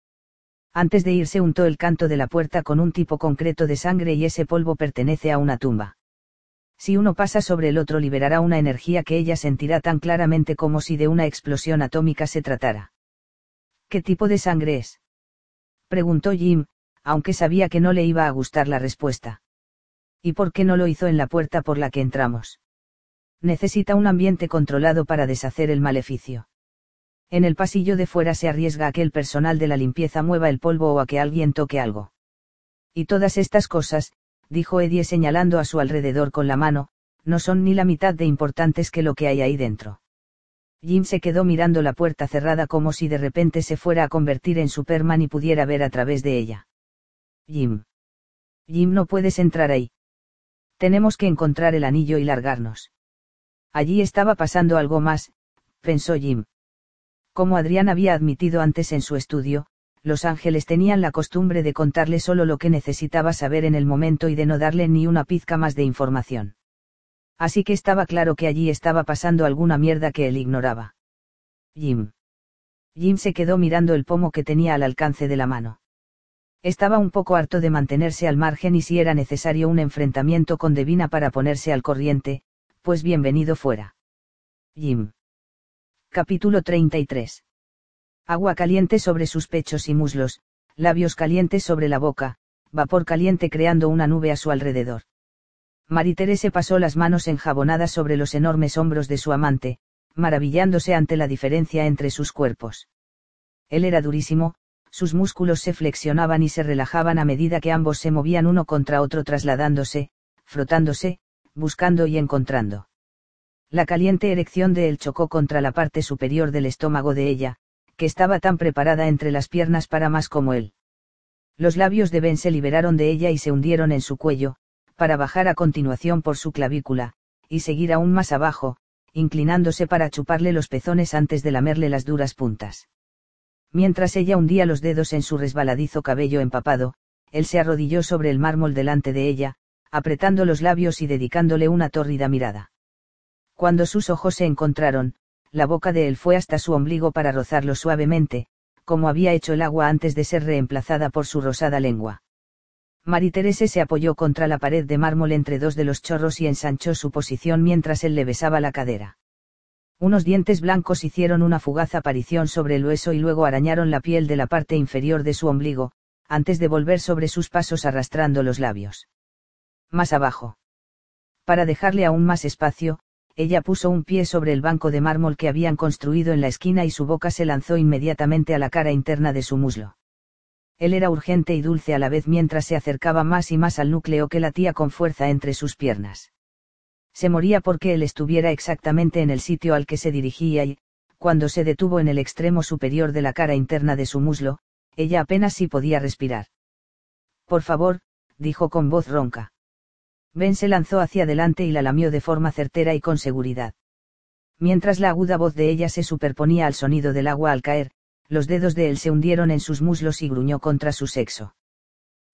Speaker 2: Antes de irse untó el canto de la puerta con un tipo concreto de sangre y ese polvo pertenece a una tumba. Si uno pasa sobre el otro liberará una energía que ella sentirá tan claramente como si de una explosión atómica se tratara. ¿Qué tipo de sangre es? Preguntó Jim, aunque sabía que no le iba a gustar la respuesta. ¿Y por qué no lo hizo en la puerta por la que entramos? Necesita un ambiente controlado para deshacer el maleficio. En el pasillo de fuera se arriesga a que el personal de la limpieza mueva el polvo o a que alguien toque algo. Y todas estas cosas, dijo Eddie señalando a su alrededor con la mano, no son ni la mitad de importantes que lo que hay ahí dentro. Jim se quedó mirando la puerta cerrada como si de repente se fuera a convertir en Superman y pudiera ver a través de ella. Jim. Jim no puedes entrar ahí. Tenemos que encontrar el anillo y largarnos. Allí estaba pasando algo más, pensó Jim. Como Adrián había admitido antes en su estudio, los ángeles tenían la costumbre de contarle solo lo que necesitaba saber en el momento y de no darle ni una pizca más de información. Así que estaba claro que allí estaba pasando alguna mierda que él ignoraba. Jim. Jim se quedó mirando el pomo que tenía al alcance de la mano. Estaba un poco harto de mantenerse al margen y si era necesario un enfrentamiento con Devina para ponerse al corriente, pues bienvenido fuera. Jim. Capítulo 33. Agua caliente sobre sus pechos y muslos, labios calientes sobre la boca, vapor caliente creando una nube a su alrededor. Terese pasó las manos enjabonadas sobre los enormes hombros de su amante, maravillándose ante la diferencia entre sus cuerpos. Él era durísimo, sus músculos se flexionaban y se relajaban a medida que ambos se movían uno contra otro trasladándose, frotándose, buscando y encontrando. La caliente erección de él chocó contra la parte superior del estómago de ella, que estaba tan preparada entre las piernas para más como él. Los labios de Ben se liberaron de ella y se hundieron en su cuello, para bajar a continuación por su clavícula, y seguir aún más abajo, inclinándose para chuparle los pezones antes de lamerle las duras puntas. Mientras ella hundía los dedos en su resbaladizo cabello empapado, él se arrodilló sobre el mármol delante de ella, apretando los labios y dedicándole una tórrida mirada. Cuando sus ojos se encontraron, la boca de él fue hasta su ombligo para rozarlo suavemente, como había hecho el agua antes de ser reemplazada por su rosada lengua. Terese se apoyó contra la pared de mármol entre dos de los chorros y ensanchó su posición mientras él le besaba la cadera. Unos dientes blancos hicieron una fugaz aparición sobre el hueso y luego arañaron la piel de la parte inferior de su ombligo, antes de volver sobre sus pasos arrastrando los labios. Más abajo. Para dejarle aún más espacio, ella puso un pie sobre el banco de mármol que habían construido en la esquina y su boca se lanzó inmediatamente a la cara interna de su muslo. Él era urgente y dulce a la vez mientras se acercaba más y más al núcleo que latía con fuerza entre sus piernas se moría porque él estuviera exactamente en el sitio al que se dirigía y, cuando se detuvo en el extremo superior de la cara interna de su muslo, ella apenas sí podía respirar. Por favor, dijo con voz ronca. Ben se lanzó hacia adelante y la lamió de forma certera y con seguridad. Mientras la aguda voz de ella se superponía al sonido del agua al caer, los dedos de él se hundieron en sus muslos y gruñó contra su sexo.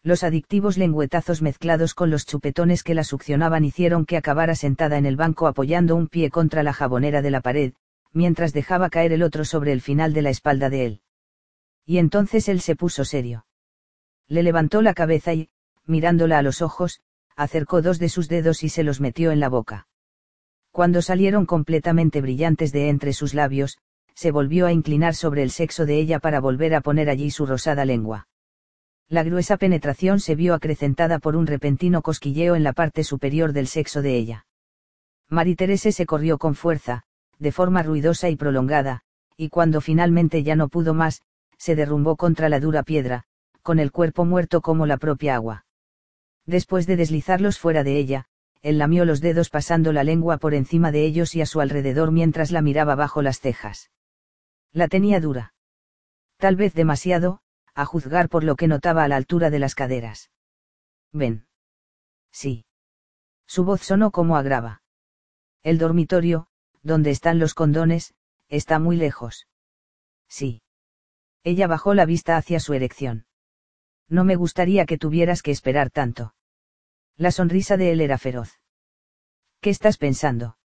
Speaker 2: Los adictivos lengüetazos mezclados con los chupetones que la succionaban hicieron que acabara sentada en el banco apoyando un pie contra la jabonera de la pared, mientras dejaba caer el otro sobre el final de la espalda de él. Y entonces él se puso serio. Le levantó la cabeza y, mirándola a los ojos, acercó dos de sus dedos y se los metió en la boca. Cuando salieron completamente brillantes de entre sus labios, se volvió a inclinar sobre el sexo de ella para volver a poner allí su rosada lengua. La gruesa penetración se vio acrecentada por un repentino cosquilleo en la parte superior del sexo de ella. Terese se corrió con fuerza, de forma ruidosa y prolongada, y cuando finalmente ya no pudo más, se derrumbó contra la dura piedra, con el cuerpo muerto como la propia agua. Después de deslizarlos fuera de ella, él lamió los dedos pasando la lengua por encima de ellos y a su alrededor mientras la miraba bajo las cejas. La tenía dura. Tal vez demasiado, a juzgar por lo que notaba a la altura de las caderas. Ven. Sí. Su voz sonó como agrava. El dormitorio, donde están los condones, está muy lejos. Sí. Ella bajó la vista hacia su erección. No me gustaría que tuvieras que esperar tanto. La sonrisa de él era feroz. ¿Qué estás pensando?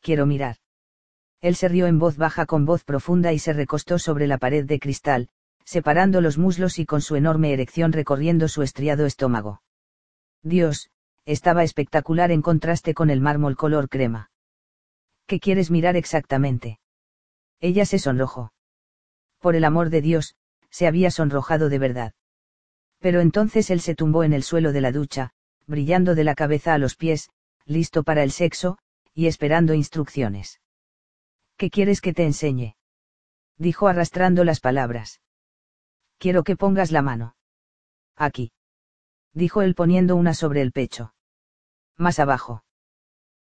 Speaker 2: Quiero mirar. Él se rió en voz baja con voz profunda y se recostó sobre la pared de cristal, separando los muslos y con su enorme erección recorriendo su estriado estómago. Dios, estaba espectacular en contraste con el mármol color crema. ¿Qué quieres mirar exactamente? Ella se sonrojó. Por el amor de Dios, se había sonrojado de verdad. Pero entonces él se tumbó en el suelo de la ducha, brillando de la cabeza a los pies, listo para el sexo, y esperando instrucciones. ¿Qué quieres que te enseñe? dijo arrastrando las palabras. Quiero que pongas la mano. Aquí. Dijo él poniendo una sobre el pecho. Más abajo.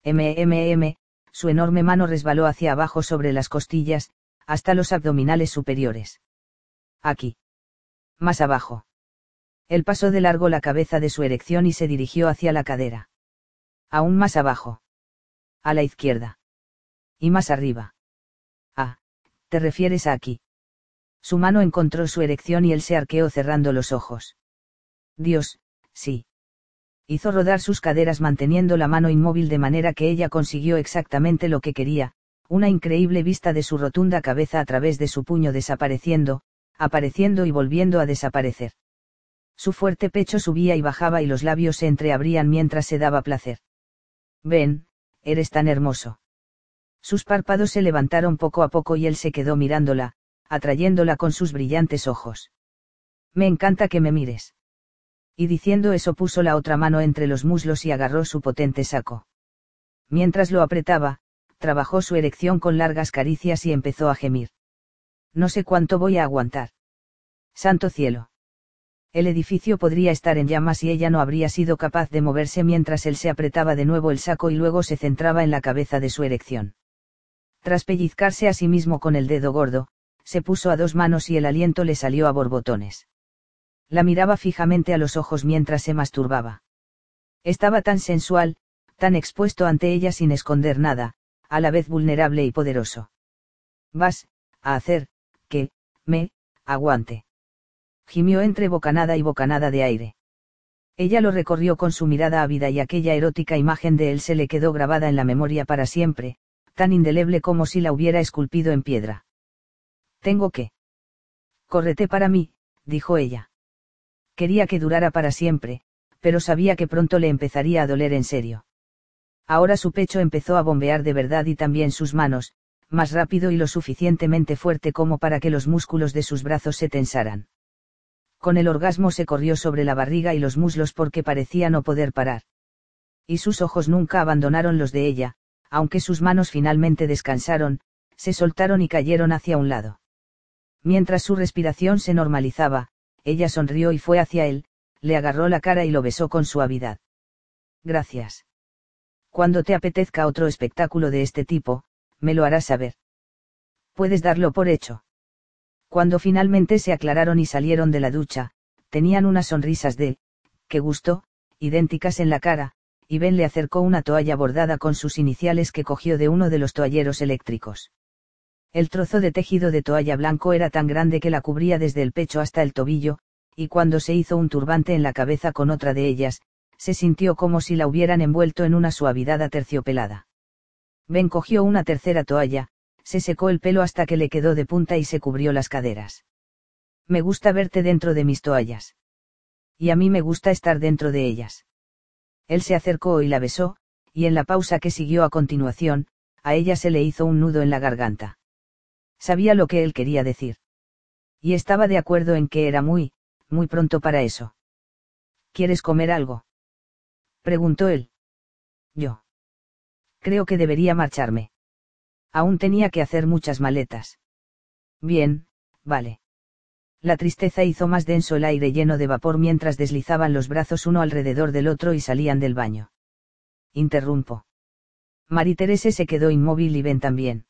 Speaker 2: MMM, su enorme mano resbaló hacia abajo sobre las costillas, hasta los abdominales superiores. Aquí. Más abajo. Él pasó de largo la cabeza de su erección y se dirigió hacia la cadera. Aún más abajo. A la izquierda. Y más arriba. Te refieres a aquí. Su mano encontró su erección y él se arqueó cerrando los ojos. Dios, sí. Hizo rodar sus caderas manteniendo la mano inmóvil de manera que ella consiguió exactamente lo que quería, una increíble vista de su rotunda cabeza a través de su puño desapareciendo, apareciendo y volviendo a desaparecer. Su fuerte pecho subía y bajaba y los labios se entreabrían mientras se daba placer. Ven, eres tan hermoso. Sus párpados se levantaron poco a poco y él se quedó mirándola, atrayéndola con sus brillantes ojos. Me encanta que me mires. Y diciendo eso puso la otra mano entre los muslos y agarró su potente saco. Mientras lo apretaba, trabajó su erección con largas caricias y empezó a gemir. No sé cuánto voy a aguantar. Santo cielo. El edificio podría estar en llamas y ella no habría sido capaz de moverse mientras él se apretaba de nuevo el saco y luego se centraba en la cabeza de su erección. Tras pellizcarse a sí mismo con el dedo gordo, se puso a dos manos y el aliento le salió a borbotones. La miraba fijamente a los ojos mientras se masturbaba. Estaba tan sensual, tan expuesto ante ella sin esconder nada, a la vez vulnerable y poderoso. Vas, a hacer, que, me, aguante. Gimió entre bocanada y bocanada de aire. Ella lo recorrió con su mirada ávida y aquella erótica imagen de él se le quedó grabada en la memoria para siempre, tan indeleble como si la hubiera esculpido en piedra. Tengo que. Córrete para mí, dijo ella. Quería que durara para siempre, pero sabía que pronto le empezaría a doler en serio. Ahora su pecho empezó a bombear de verdad y también sus manos, más rápido y lo suficientemente fuerte como para que los músculos de sus brazos se tensaran. Con el orgasmo se corrió sobre la barriga y los muslos porque parecía no poder parar. Y sus ojos nunca abandonaron los de ella, aunque sus manos finalmente descansaron, se soltaron y cayeron hacia un lado. Mientras su respiración se normalizaba, ella sonrió y fue hacia él, le agarró la cara y lo besó con suavidad. Gracias. Cuando te apetezca otro espectáculo de este tipo, me lo harás saber. Puedes darlo por hecho. Cuando finalmente se aclararon y salieron de la ducha, tenían unas sonrisas de, qué gusto, idénticas en la cara, y Ben le acercó una toalla bordada con sus iniciales que cogió de uno de los toalleros eléctricos. El trozo de tejido de toalla blanco era tan grande que la cubría desde el pecho hasta el tobillo, y cuando se hizo un turbante en la cabeza con otra de ellas, se sintió como si la hubieran envuelto en una suavidad aterciopelada. Ben cogió una tercera toalla, se secó el pelo hasta que le quedó de punta y se cubrió las caderas. Me gusta verte dentro de mis toallas. Y a mí me gusta estar dentro de ellas. Él se acercó y la besó, y en la pausa que siguió a continuación, a ella se le hizo un nudo en la garganta. Sabía lo que él quería decir. Y estaba de acuerdo en que era muy, muy pronto para eso. ¿Quieres comer algo? preguntó él. Yo. Creo que debería marcharme. Aún tenía que hacer muchas maletas. Bien, vale. La tristeza hizo más denso el aire lleno de vapor mientras deslizaban los brazos uno alrededor del otro y salían del baño. Interrumpo. Terese se quedó inmóvil y Ben también.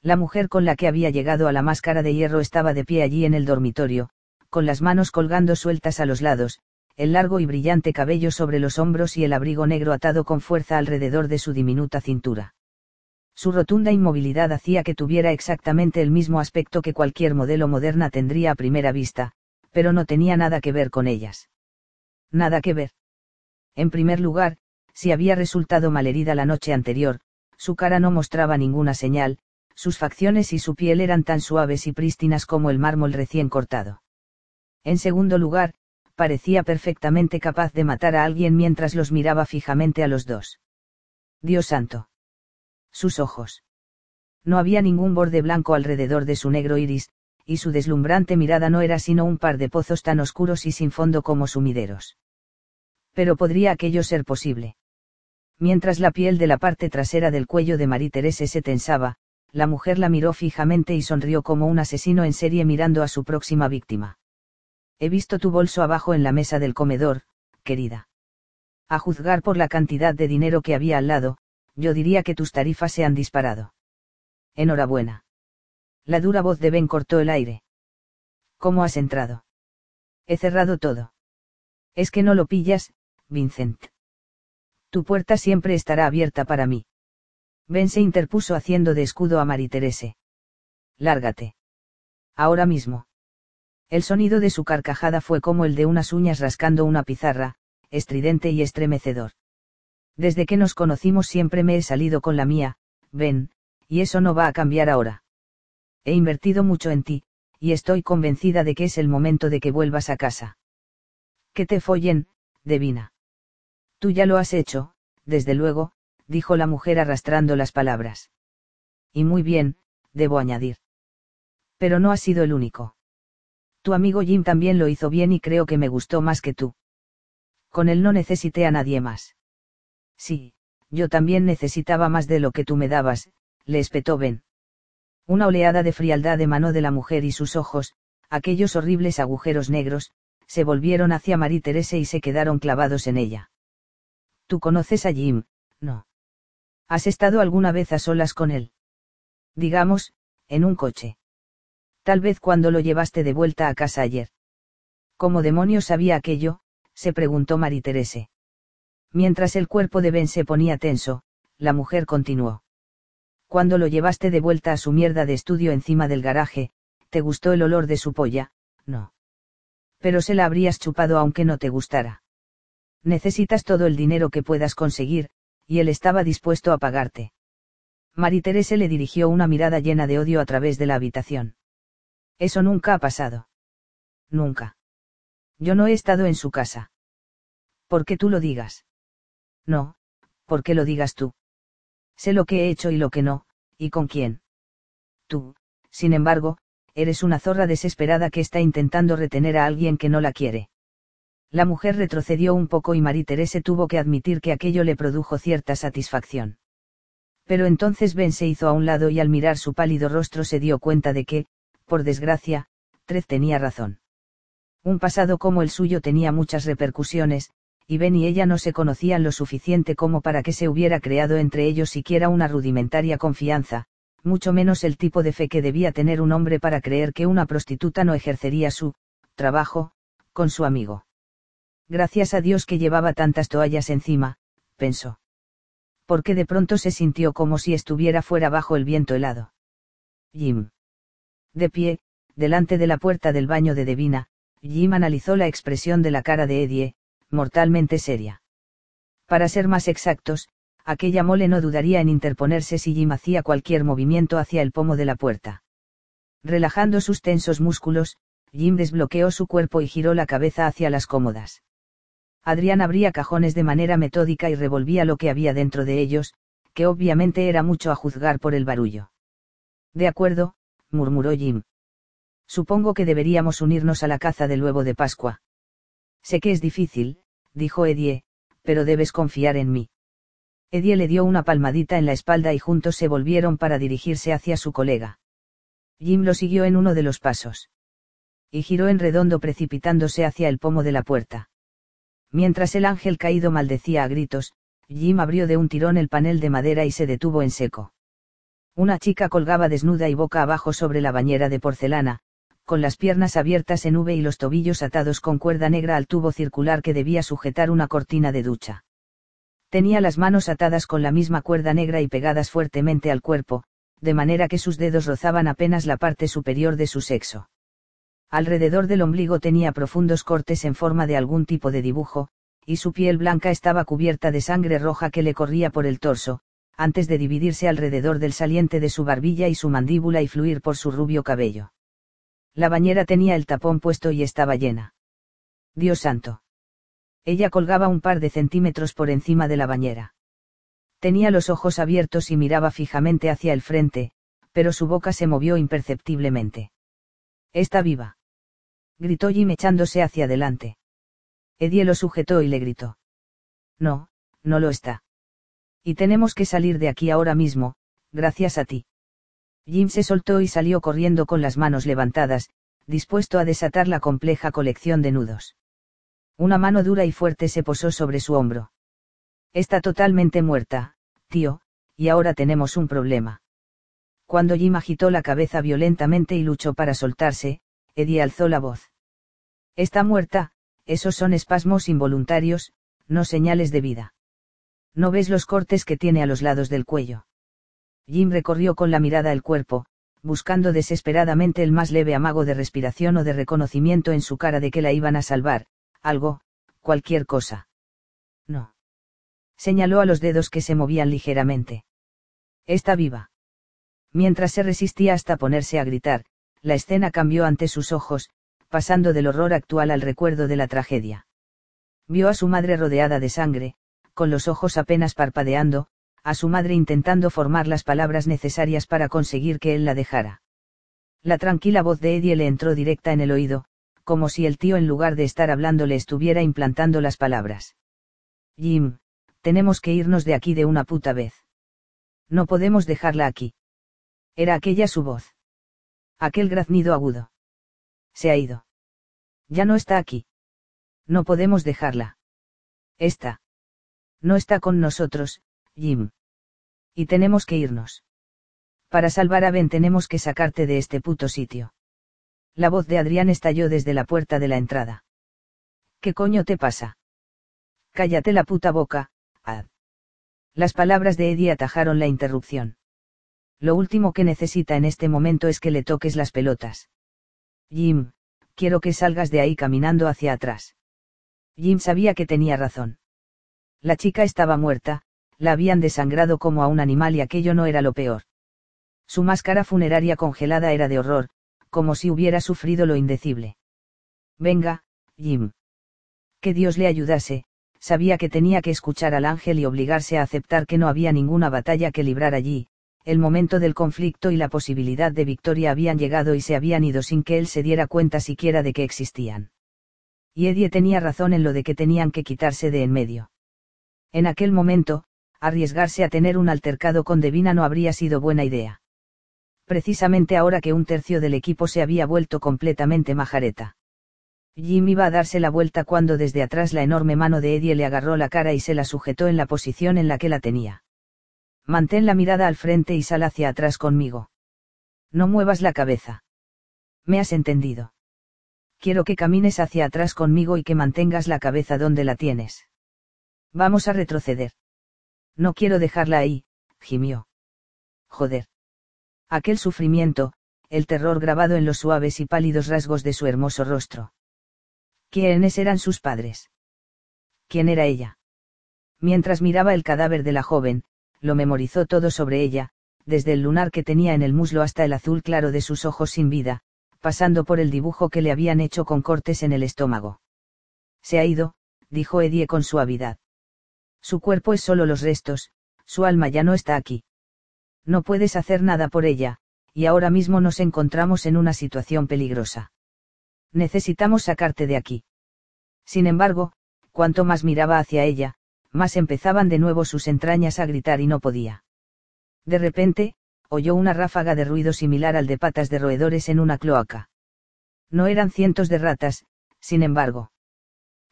Speaker 2: La mujer con la que había llegado a la máscara de hierro estaba de pie allí en el dormitorio, con las manos colgando sueltas a los lados, el largo y brillante cabello sobre los hombros y el abrigo negro atado con fuerza alrededor de su diminuta cintura. Su rotunda inmovilidad hacía que tuviera exactamente el mismo aspecto que cualquier modelo moderna tendría a primera vista, pero no tenía nada que ver con ellas. Nada que ver. En primer lugar, si había resultado malherida la noche anterior, su cara no mostraba ninguna señal, sus facciones y su piel eran tan suaves y prístinas como el mármol recién cortado. En segundo lugar, parecía perfectamente capaz de matar a alguien mientras los miraba fijamente a los dos. Dios santo. Sus ojos. No había ningún borde blanco alrededor de su negro iris, y su deslumbrante mirada no era sino un par de pozos tan oscuros y sin fondo como sumideros. Pero podría aquello ser posible. Mientras la piel de la parte trasera del cuello de Marie Terese se tensaba, la mujer la miró fijamente y sonrió como un asesino en serie mirando a su próxima víctima. He visto tu bolso abajo en la mesa del comedor, querida. A juzgar por la cantidad de dinero que había al lado, yo diría que tus tarifas se han disparado. Enhorabuena. La dura voz de Ben cortó el aire. ¿Cómo has entrado? He cerrado todo. Es que no lo pillas, Vincent. Tu puerta siempre estará abierta para mí. Ben se interpuso haciendo de escudo a Terese. Lárgate. Ahora mismo. El sonido de su carcajada fue como el de unas uñas rascando una pizarra, estridente y estremecedor. Desde que nos conocimos siempre me he salido con la mía, ven, y eso no va a cambiar ahora. He invertido mucho en ti, y estoy convencida de que es el momento de que vuelvas a casa. Que te follen, Devina. Tú ya lo has hecho, desde luego, dijo la mujer arrastrando las palabras. Y muy bien, debo añadir. Pero no has sido el único. Tu amigo Jim también lo hizo bien y creo que me gustó más que tú. Con él no necesité a nadie más. Sí, yo también necesitaba más de lo que tú me dabas, le espetó Ben. Una oleada de frialdad emanó de la mujer y sus ojos, aquellos horribles agujeros negros, se volvieron hacia Marie Terese y se quedaron clavados en ella. ¿Tú conoces a Jim? No. ¿Has estado alguna vez a solas con él? Digamos, en un coche. Tal vez cuando lo llevaste de vuelta a casa ayer. ¿Cómo demonios sabía aquello? se preguntó Marie Terese. Mientras el cuerpo de Ben se ponía tenso, la mujer continuó. Cuando lo llevaste de vuelta a su mierda de estudio encima del garaje, ¿te gustó el olor de su polla? No. Pero se la habrías chupado aunque no te gustara. Necesitas todo el dinero que puedas conseguir, y él estaba dispuesto a pagarte. Marie Terese le dirigió una mirada llena de odio a través de la habitación. Eso nunca ha pasado. Nunca. Yo no he estado en su casa. ¿Por qué tú lo digas? No, ¿Por qué lo digas tú? Sé lo que he hecho y lo que no, y con quién. Tú, sin embargo, eres una zorra desesperada que está intentando retener a alguien que no la quiere. La mujer retrocedió un poco y Marie Terese tuvo que admitir que aquello le produjo cierta satisfacción. Pero entonces Ben se hizo a un lado y al mirar su pálido rostro se dio cuenta de que, por desgracia, Trez tenía razón. Un pasado como el suyo tenía muchas repercusiones, y Ben y ella no se conocían lo suficiente como para que se hubiera creado entre ellos siquiera una rudimentaria confianza, mucho menos el tipo de fe que debía tener un hombre para creer que una prostituta no ejercería su trabajo con su amigo. Gracias a Dios que llevaba tantas toallas encima, pensó. Porque de pronto se sintió como si estuviera fuera bajo el viento helado. Jim. De pie, delante de la puerta del baño de Devina, Jim analizó la expresión de la cara de Eddie, mortalmente seria. Para ser más exactos, aquella mole no dudaría en interponerse si Jim hacía cualquier movimiento hacia el pomo de la puerta. Relajando sus tensos músculos, Jim desbloqueó su cuerpo y giró la cabeza hacia las cómodas. Adrián abría cajones de manera metódica y revolvía lo que había dentro de ellos, que obviamente era mucho a juzgar por el barullo. De acuerdo, murmuró Jim. Supongo que deberíamos unirnos a la caza del huevo de Pascua. Sé que es difícil, dijo Edie, pero debes confiar en mí. Edie le dio una palmadita en la espalda y juntos se volvieron para dirigirse hacia su colega. Jim lo siguió en uno de los pasos. Y giró en redondo precipitándose hacia el pomo de la puerta. Mientras el ángel caído maldecía a gritos, Jim abrió de un tirón el panel de madera y se detuvo en seco. Una chica colgaba desnuda y boca abajo sobre la bañera de porcelana, con las piernas abiertas en V y los tobillos atados con cuerda negra al tubo circular que debía sujetar una cortina de ducha. Tenía las manos atadas con la misma cuerda negra y pegadas fuertemente al cuerpo, de manera que sus dedos rozaban apenas la parte superior de su sexo. Alrededor del ombligo tenía profundos cortes en forma de algún tipo de dibujo, y su piel blanca estaba cubierta de sangre roja que le corría por el torso, antes de dividirse alrededor del saliente de su barbilla y su mandíbula y fluir por su rubio cabello. La bañera tenía el tapón puesto y estaba llena. Dios santo. Ella colgaba un par de centímetros por encima de la bañera. Tenía los ojos abiertos y miraba fijamente hacia el frente, pero su boca se movió imperceptiblemente. Está viva gritó Jim echándose hacia adelante. Eddie lo sujetó y le gritó. No, no lo está. Y tenemos que salir de aquí ahora mismo, gracias a ti. Jim se soltó y salió corriendo con las manos levantadas, dispuesto a desatar la compleja colección de nudos. Una mano dura y fuerte se posó sobre su hombro. Está totalmente muerta, tío, y ahora tenemos un problema. Cuando Jim agitó la cabeza violentamente y luchó para soltarse, Eddie alzó la voz. Está muerta, esos son espasmos involuntarios, no señales de vida. ¿No ves los cortes que tiene a los lados del cuello? Jim recorrió con la mirada el cuerpo, buscando desesperadamente el más leve amago de respiración o de reconocimiento en su cara de que la iban a salvar, algo, cualquier cosa. No. Señaló a los dedos que se movían ligeramente. Está viva. Mientras se resistía hasta ponerse a gritar, la escena cambió ante sus ojos, pasando del horror actual al recuerdo de la tragedia. Vio a su madre rodeada de sangre, con los ojos apenas parpadeando, a su madre intentando formar las palabras necesarias para conseguir que él la dejara. La tranquila voz de Eddie le entró directa en el oído, como si el tío en lugar de estar hablando le estuviera implantando las palabras. Jim, tenemos que irnos de aquí de una puta vez. No podemos dejarla aquí. Era aquella su voz. Aquel graznido agudo. Se ha ido. Ya no está aquí. No podemos dejarla. Está. No está con nosotros, Jim. Y tenemos que irnos. Para salvar a Ben tenemos que sacarte de este puto sitio. La voz de Adrián estalló desde la puerta de la entrada. ¿Qué coño te pasa? Cállate la puta boca, Ad. Las palabras de Eddie atajaron la interrupción. Lo último que necesita en este momento es que le toques las pelotas. Jim, quiero que salgas de ahí caminando hacia atrás. Jim sabía que tenía razón. La chica estaba muerta, la habían desangrado como a un animal y aquello no era lo peor. Su máscara funeraria congelada era de horror, como si hubiera sufrido lo indecible. Venga, Jim. Que Dios le ayudase, sabía que tenía que escuchar al ángel y obligarse a aceptar que no había ninguna batalla que librar allí, el momento del conflicto y la posibilidad de victoria habían llegado y se habían ido sin que él se diera cuenta siquiera de que existían. Y Eddie tenía razón en lo de que tenían que quitarse de en medio. En aquel momento, arriesgarse a tener un altercado con Devina no habría sido buena idea. Precisamente ahora que un tercio del equipo se había vuelto completamente majareta. Jim iba a darse la vuelta cuando desde atrás la enorme mano de Eddie le agarró la cara y se la sujetó en la posición en la que la tenía. Mantén la mirada al frente y sal hacia atrás conmigo. No muevas la cabeza. ¿Me has entendido? Quiero que camines hacia atrás conmigo y que mantengas la cabeza donde la tienes. Vamos a retroceder. No quiero dejarla ahí, gimió. Joder. Aquel sufrimiento, el terror grabado en los suaves y pálidos rasgos de su hermoso rostro. ¿Quiénes eran sus padres? ¿Quién era ella? Mientras miraba el cadáver de la joven, lo memorizó todo sobre ella, desde el lunar que tenía en el muslo hasta el azul claro de sus ojos sin vida, pasando por el dibujo que le habían hecho con cortes en el estómago. Se ha ido, dijo Edie con suavidad. Su cuerpo es solo los restos, su alma ya no está aquí. No puedes hacer nada por ella, y ahora mismo nos encontramos en una situación peligrosa. Necesitamos sacarte de aquí. Sin embargo, cuanto más miraba hacia ella, más empezaban de nuevo sus entrañas a gritar y no podía. De repente, oyó una ráfaga de ruido similar al de patas de roedores en una cloaca. No eran cientos de ratas, sin embargo.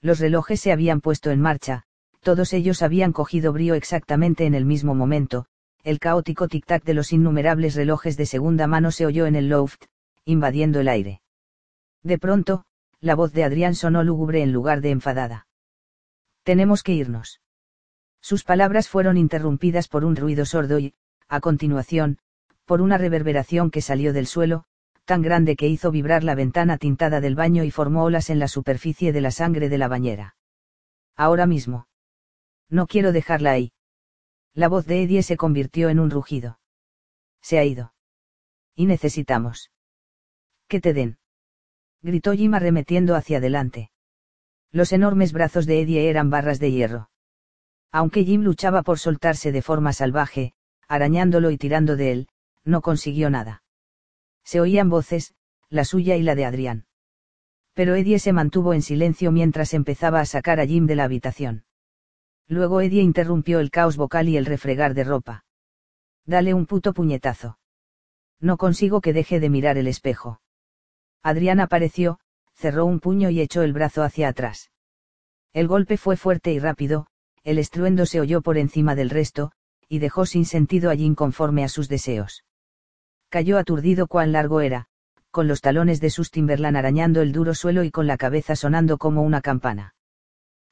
Speaker 2: Los relojes se habían puesto en marcha, todos ellos habían cogido brío exactamente en el mismo momento, el caótico tic-tac de los innumerables relojes de segunda mano se oyó en el loft, invadiendo el aire. De pronto, la voz de Adrián sonó lúgubre en lugar de enfadada. Tenemos que irnos. Sus palabras fueron interrumpidas por un ruido sordo y, a continuación, por una reverberación que salió del suelo, tan grande que hizo vibrar la ventana tintada del baño y formó olas en la superficie de la sangre de la bañera. Ahora mismo. No quiero dejarla ahí. La voz de Eddie se convirtió en un rugido. Se ha ido. Y necesitamos. Que te den. Gritó Jim arremetiendo hacia adelante. Los enormes brazos de Eddie eran barras de hierro. Aunque Jim luchaba por soltarse de forma salvaje, arañándolo y tirando de él, no consiguió nada. Se oían voces, la suya y la de Adrián. Pero Eddie se mantuvo en silencio mientras empezaba a sacar a Jim de la habitación. Luego Eddie interrumpió el caos vocal y el refregar de ropa. Dale un puto puñetazo. No consigo que deje de mirar el espejo. Adrián apareció, cerró un puño y echó el brazo hacia atrás. El golpe fue fuerte y rápido, el estruendo se oyó por encima del resto, y dejó sin sentido allí inconforme a sus deseos. Cayó aturdido cuán largo era, con los talones de sus Timberland arañando el duro suelo y con la cabeza sonando como una campana.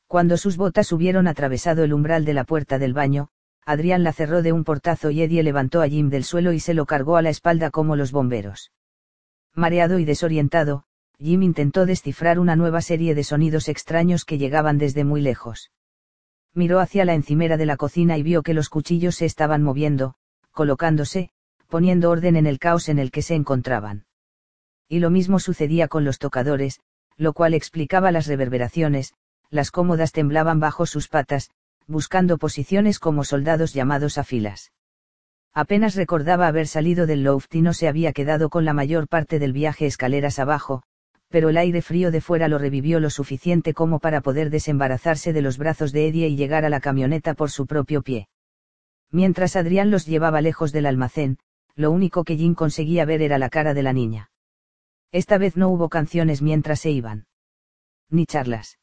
Speaker 2: Cuando sus botas hubieron atravesado el umbral de la puerta del baño, Adrián la cerró de un portazo y Eddie levantó a Jim del suelo y se lo cargó a la espalda como los bomberos. Mareado y desorientado, Jim intentó descifrar una nueva serie de sonidos extraños que llegaban desde muy lejos miró hacia la encimera de la cocina y vio que los cuchillos se estaban moviendo, colocándose, poniendo orden en el caos en el que se encontraban. Y lo mismo sucedía con los tocadores, lo cual explicaba las reverberaciones, las cómodas temblaban bajo sus patas, buscando posiciones como soldados llamados a filas. Apenas recordaba haber salido del loft y no se había quedado con la mayor parte del viaje escaleras abajo, pero el aire frío de fuera lo revivió lo suficiente como para poder desembarazarse de los brazos de Eddie y llegar a la camioneta por su propio pie. Mientras Adrián los llevaba lejos del almacén, lo único que Jim conseguía ver era la cara de la niña. Esta vez no hubo canciones mientras se iban. Ni charlas.